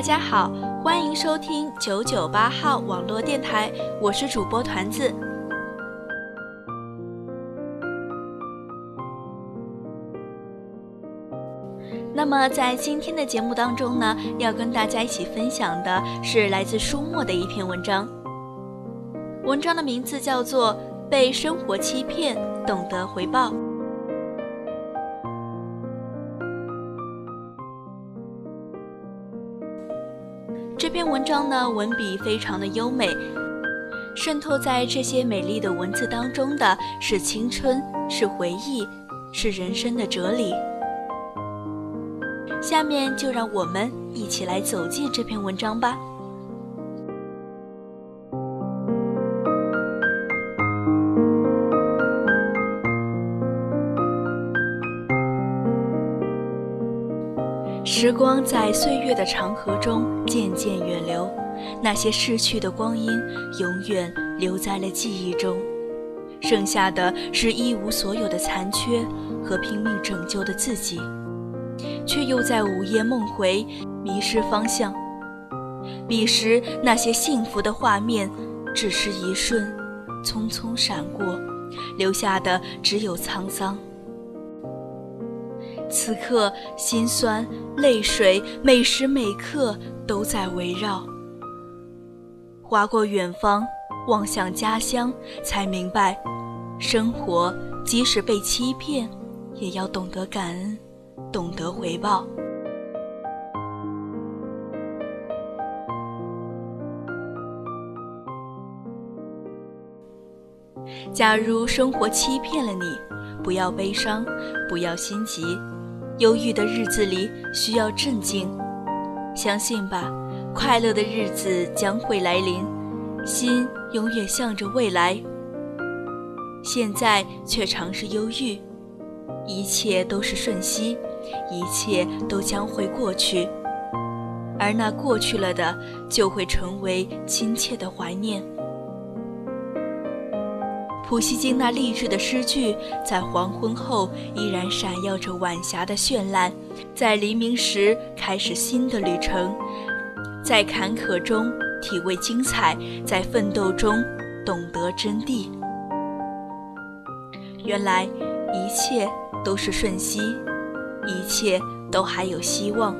大家好，欢迎收听九九八号网络电台，我是主播团子。那么在今天的节目当中呢，要跟大家一起分享的是来自书墨的一篇文章。文章的名字叫做《被生活欺骗，懂得回报》。这篇文章呢，文笔非常的优美，渗透在这些美丽的文字当中的是青春，是回忆，是人生的哲理。下面就让我们一起来走进这篇文章吧。时光在岁月的长河中渐渐远流，那些逝去的光阴永远留在了记忆中，剩下的是一无所有的残缺和拼命拯救的自己，却又在午夜梦回，迷失方向。彼时那些幸福的画面，只是一瞬，匆匆闪过，留下的只有沧桑。此刻，心酸、泪水，每时每刻都在围绕。划过远方，望向家乡，才明白，生活即使被欺骗，也要懂得感恩，懂得回报。假如生活欺骗了你，不要悲伤，不要心急。忧郁的日子里需要镇静，相信吧，快乐的日子将会来临，心永远向着未来。现在却尝试忧郁，一切都是瞬息，一切都将会过去，而那过去了的，就会成为亲切的怀念。普希金那励志的诗句，在黄昏后依然闪耀着晚霞的绚烂，在黎明时开始新的旅程，在坎坷中体味精彩，在奋斗中懂得真谛。原来一切都是瞬息，一切都还有希望。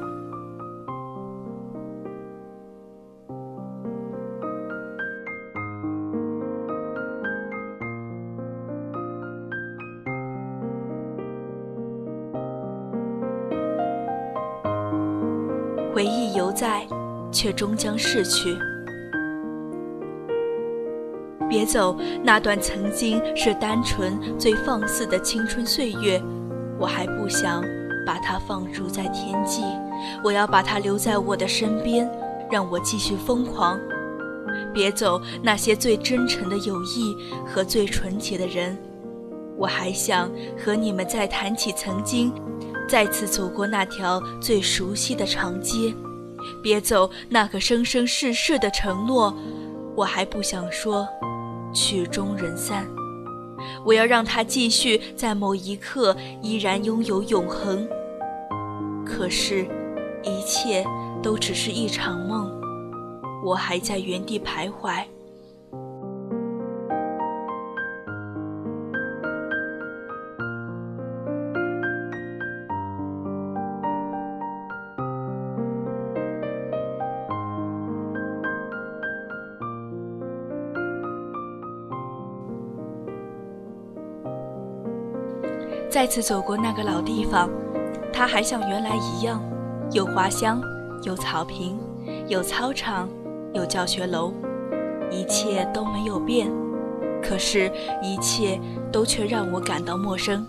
终将逝去。别走，那段曾经是单纯、最放肆的青春岁月，我还不想把它放逐在天际。我要把它留在我的身边，让我继续疯狂。别走，那些最真诚的友谊和最纯洁的人，我还想和你们再谈起曾经。再次走过那条最熟悉的长街，别走那个生生世世的承诺，我还不想说曲终人散。我要让它继续在某一刻依然拥有永恒。可是，一切都只是一场梦，我还在原地徘徊。再次走过那个老地方，它还像原来一样，有花香，有草坪，有操场，有教学楼，一切都没有变，可是，一切都却让我感到陌生，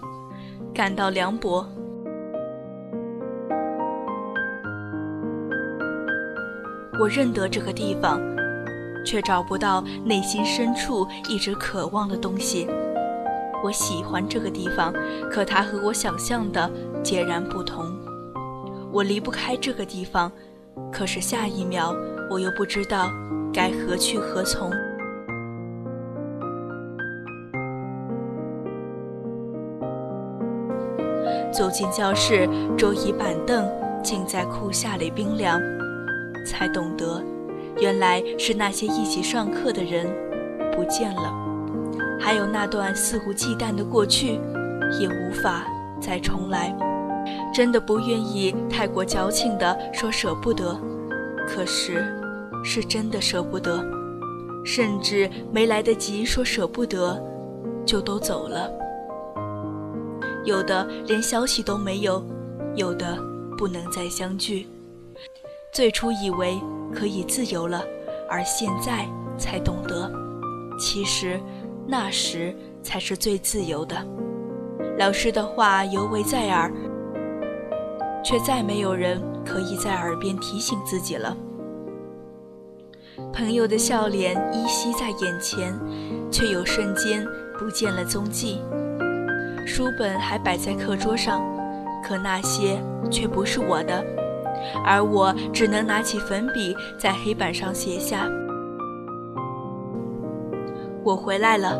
感到凉薄。我认得这个地方，却找不到内心深处一直渴望的东西。我喜欢这个地方，可它和我想象的截然不同。我离不开这个地方，可是下一秒我又不知道该何去何从。走进教室，桌椅板凳竟在酷夏里冰凉。才懂得，原来是那些一起上课的人不见了，还有那段肆无忌惮的过去，也无法再重来。真的不愿意太过矫情的说舍不得，可是是真的舍不得，甚至没来得及说舍不得，就都走了。有的连消息都没有，有的不能再相聚。最初以为可以自由了，而现在才懂得，其实那时才是最自由的。老师的话犹为在耳，却再没有人可以在耳边提醒自己了。朋友的笑脸依稀在眼前，却有瞬间不见了踪迹。书本还摆在课桌上，可那些却不是我的。而我只能拿起粉笔，在黑板上写下：“我回来了。”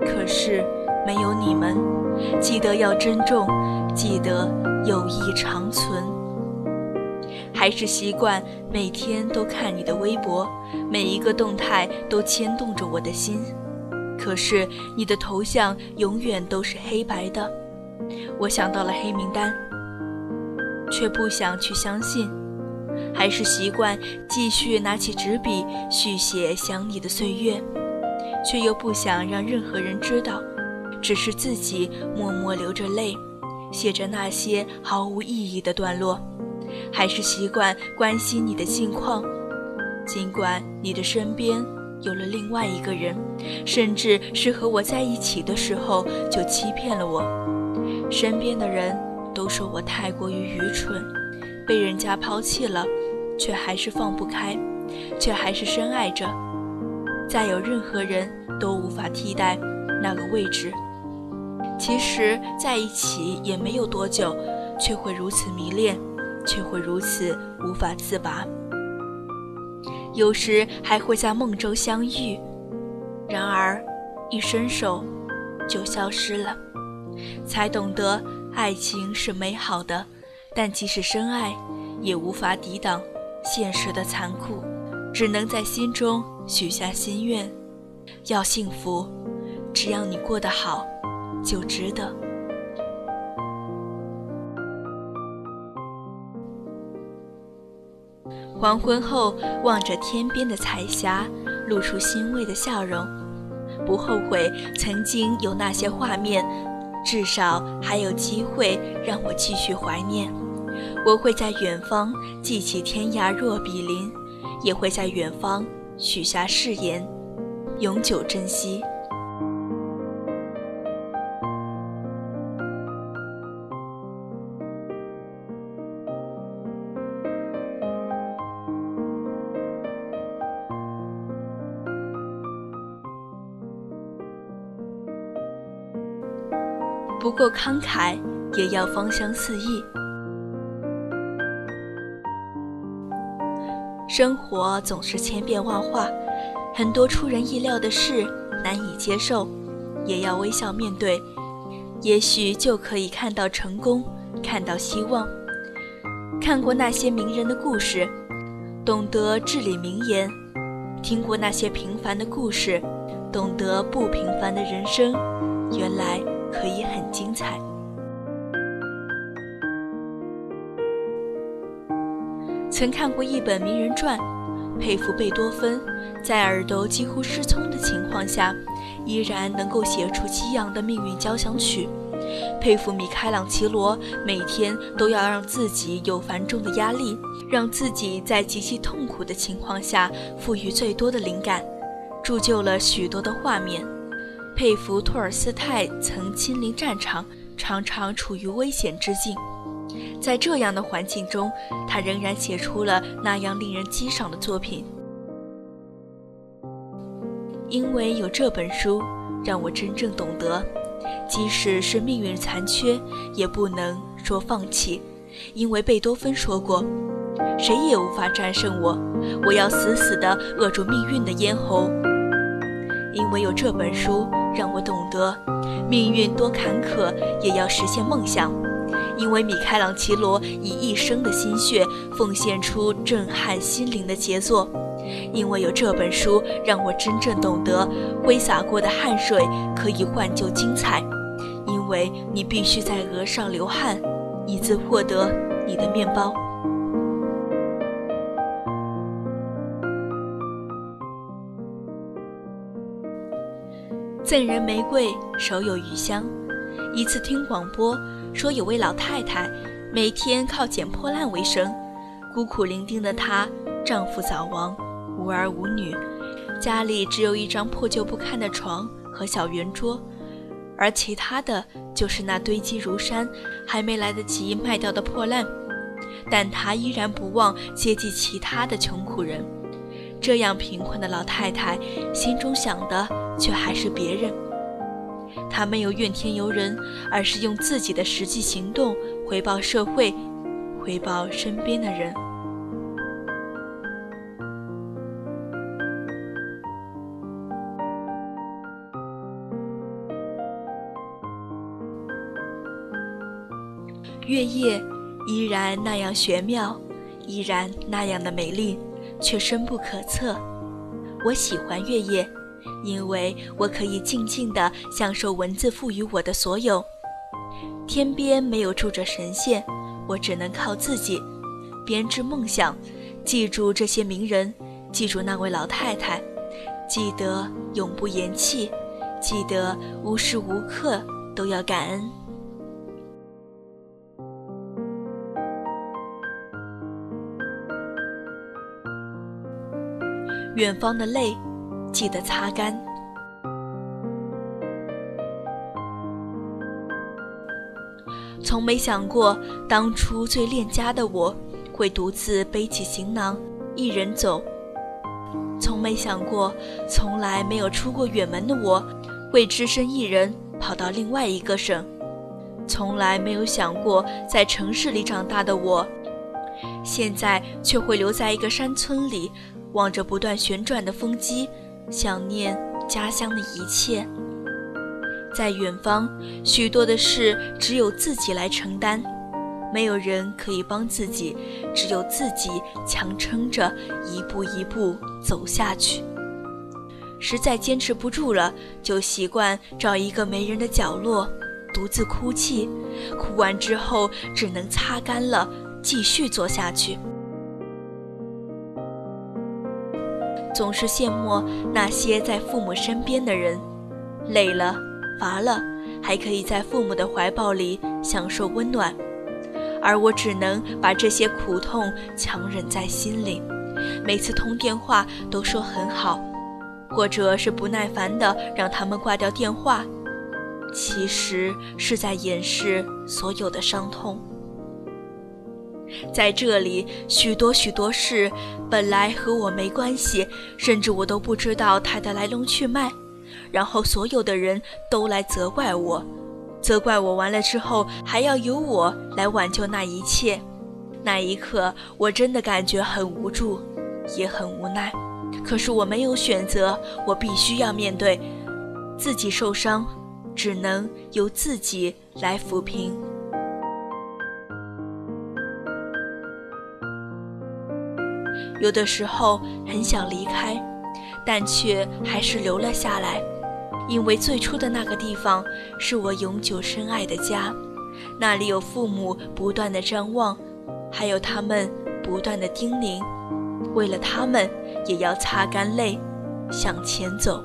可是没有你们，记得要珍重，记得友谊长存。还是习惯每天都看你的微博，每一个动态都牵动着我的心。可是你的头像永远都是黑白的，我想到了黑名单。却不想去相信，还是习惯继续拿起纸笔续写想你的岁月，却又不想让任何人知道，只是自己默默流着泪，写着那些毫无意义的段落。还是习惯关心你的近况，尽管你的身边有了另外一个人，甚至是和我在一起的时候就欺骗了我，身边的人。都说我太过于愚蠢，被人家抛弃了，却还是放不开，却还是深爱着。再有任何人都无法替代那个位置。其实在一起也没有多久，却会如此迷恋，却会如此无法自拔。有时还会在梦中相遇，然而一伸手就消失了，才懂得。爱情是美好的，但即使深爱，也无法抵挡现实的残酷，只能在心中许下心愿：要幸福，只要你过得好，就值得。黄昏后，望着天边的彩霞，露出欣慰的笑容，不后悔曾经有那些画面。至少还有机会让我继续怀念。我会在远方记起天涯若比邻，也会在远方许下誓言，永久珍惜。不够慷慨，也要芳香四溢。生活总是千变万化，很多出人意料的事难以接受，也要微笑面对。也许就可以看到成功，看到希望。看过那些名人的故事，懂得至理名言；听过那些平凡的故事，懂得不平凡的人生。原来。可以很精彩。曾看过一本名人传，佩服贝多芬，在耳朵几乎失聪的情况下，依然能够写出激昂的命运交响曲，佩服米开朗基罗，每天都要让自己有繁重的压力，让自己在极其痛苦的情况下赋予最多的灵感，铸就了许多的画面。佩服托尔斯泰曾亲临战场，常常处于危险之境，在这样的环境中，他仍然写出了那样令人激赏的作品。因为有这本书，让我真正懂得，即使是命运残缺，也不能说放弃。因为贝多芬说过：“谁也无法战胜我，我要死死地扼住命运的咽喉。”因为有这本书，让我懂得，命运多坎坷，也要实现梦想。因为米开朗琪罗以一生的心血，奉献出震撼心灵的杰作。因为有这本书，让我真正懂得挥洒过的汗水可以换就精彩。因为你必须在额上流汗，以自获得你的面包。赠人玫瑰，手有余香。一次听广播说，有位老太太每天靠捡破烂为生，孤苦伶仃的她，丈夫早亡。无儿无女，家里只有一张破旧不堪的床和小圆桌，而其他的就是那堆积如山、还没来得及卖掉的破烂。但她依然不忘接济其他的穷苦人。这样贫困的老太太心中想的却还是别人。他没有怨天尤人，而是用自己的实际行动回报社会，回报身边的人。月夜依然那样玄妙，依然那样的美丽，却深不可测。我喜欢月夜，因为我可以静静地享受文字赋予我的所有。天边没有住着神仙，我只能靠自己编织梦想。记住这些名人，记住那位老太太，记得永不言弃，记得无时无刻都要感恩。远方的泪，记得擦干。从没想过，当初最恋家的我，会独自背起行囊，一人走。从没想过，从来没有出过远门的我，会只身一人跑到另外一个省。从来没有想过，在城市里长大的我，现在却会留在一个山村里。望着不断旋转的风机，想念家乡的一切。在远方，许多的事只有自己来承担，没有人可以帮自己，只有自己强撑着，一步一步走下去。实在坚持不住了，就习惯找一个没人的角落，独自哭泣。哭完之后，只能擦干了，继续做下去。总是羡慕那些在父母身边的人，累了、乏了，还可以在父母的怀抱里享受温暖，而我只能把这些苦痛强忍在心里。每次通电话都说很好，或者是不耐烦的让他们挂掉电话，其实是在掩饰所有的伤痛。在这里，许多许多事本来和我没关系，甚至我都不知道它的来龙去脉。然后所有的人都来责怪我，责怪我完了之后还要由我来挽救那一切。那一刻，我真的感觉很无助，也很无奈。可是我没有选择，我必须要面对。自己受伤，只能由自己来抚平。有的时候很想离开，但却还是留了下来，因为最初的那个地方是我永久深爱的家，那里有父母不断的张望，还有他们不断的叮咛，为了他们也要擦干泪，向前走。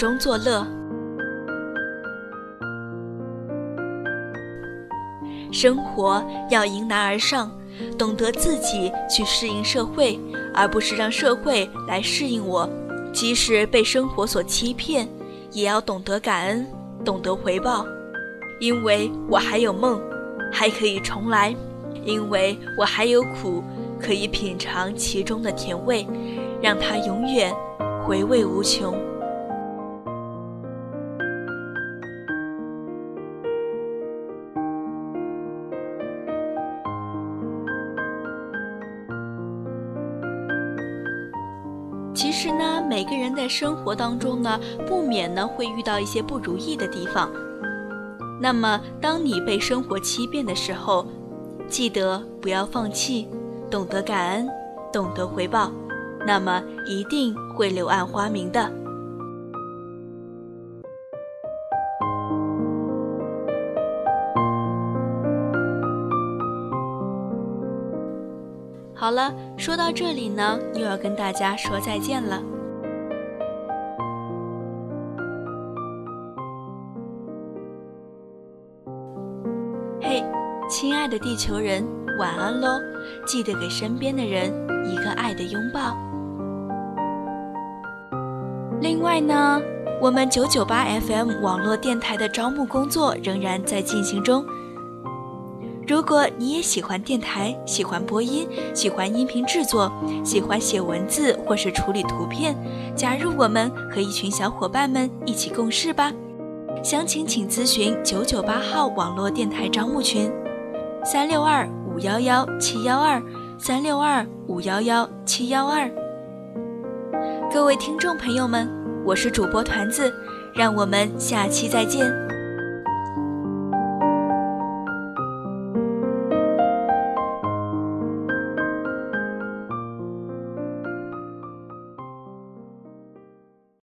中作乐。生活要迎难而上，懂得自己去适应社会，而不是让社会来适应我。即使被生活所欺骗，也要懂得感恩，懂得回报，因为我还有梦，还可以重来；因为我还有苦，可以品尝其中的甜味，让它永远回味无穷。其实呢，每个人在生活当中呢，不免呢会遇到一些不如意的地方。那么，当你被生活欺骗的时候，记得不要放弃，懂得感恩，懂得回报，那么一定会柳暗花明的。好了，说到这里呢，又要跟大家说再见了。嘿，亲爱的地球人，晚安喽！记得给身边的人一个爱的拥抱。另外呢，我们九九八 FM 网络电台的招募工作仍然在进行中。如果你也喜欢电台，喜欢播音，喜欢音频制作，喜欢写文字或是处理图片，加入我们和一群小伙伴们一起共事吧。详情请咨询九九八号网络电台招募群：三六二五幺幺七幺二三六二五幺幺七幺二。各位听众朋友们，我是主播团子，让我们下期再见。